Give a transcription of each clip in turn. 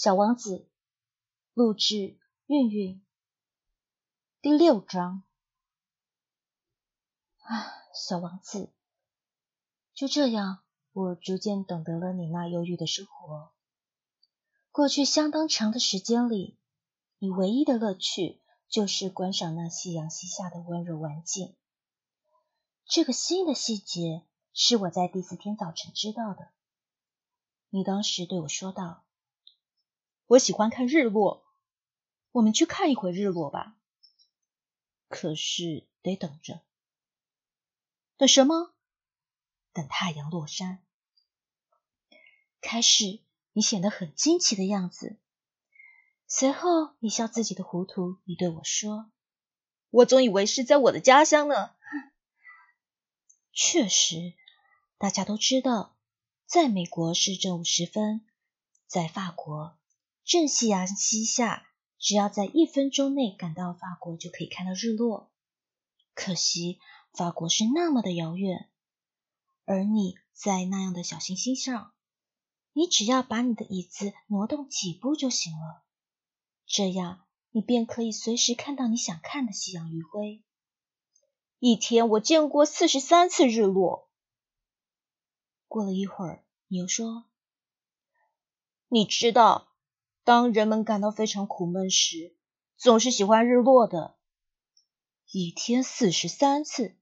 小王子，录制韵韵，第六章。啊，小王子，就这样，我逐渐懂得了你那忧郁的生活。过去相当长的时间里，你唯一的乐趣就是观赏那夕阳西下的温柔晚景。这个新的细节是我在第四天早晨知道的。你当时对我说道。我喜欢看日落，我们去看一回日落吧。可是得等着，等什么？等太阳落山。开始你显得很惊奇的样子，随后你笑自己的糊涂，你对我说：“我总以为是在我的家乡呢。”确实，大家都知道，在美国是正午时分，在法国。正夕阳西下，只要在一分钟内赶到法国，就可以看到日落。可惜法国是那么的遥远，而你在那样的小行星上，你只要把你的椅子挪动几步就行了，这样你便可以随时看到你想看的夕阳余晖。一天我见过四十三次日落。过了一会儿，你又说：“你知道。”当人们感到非常苦闷时，总是喜欢日落的。一天四十三次，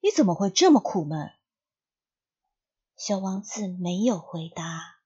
你怎么会这么苦闷？小王子没有回答。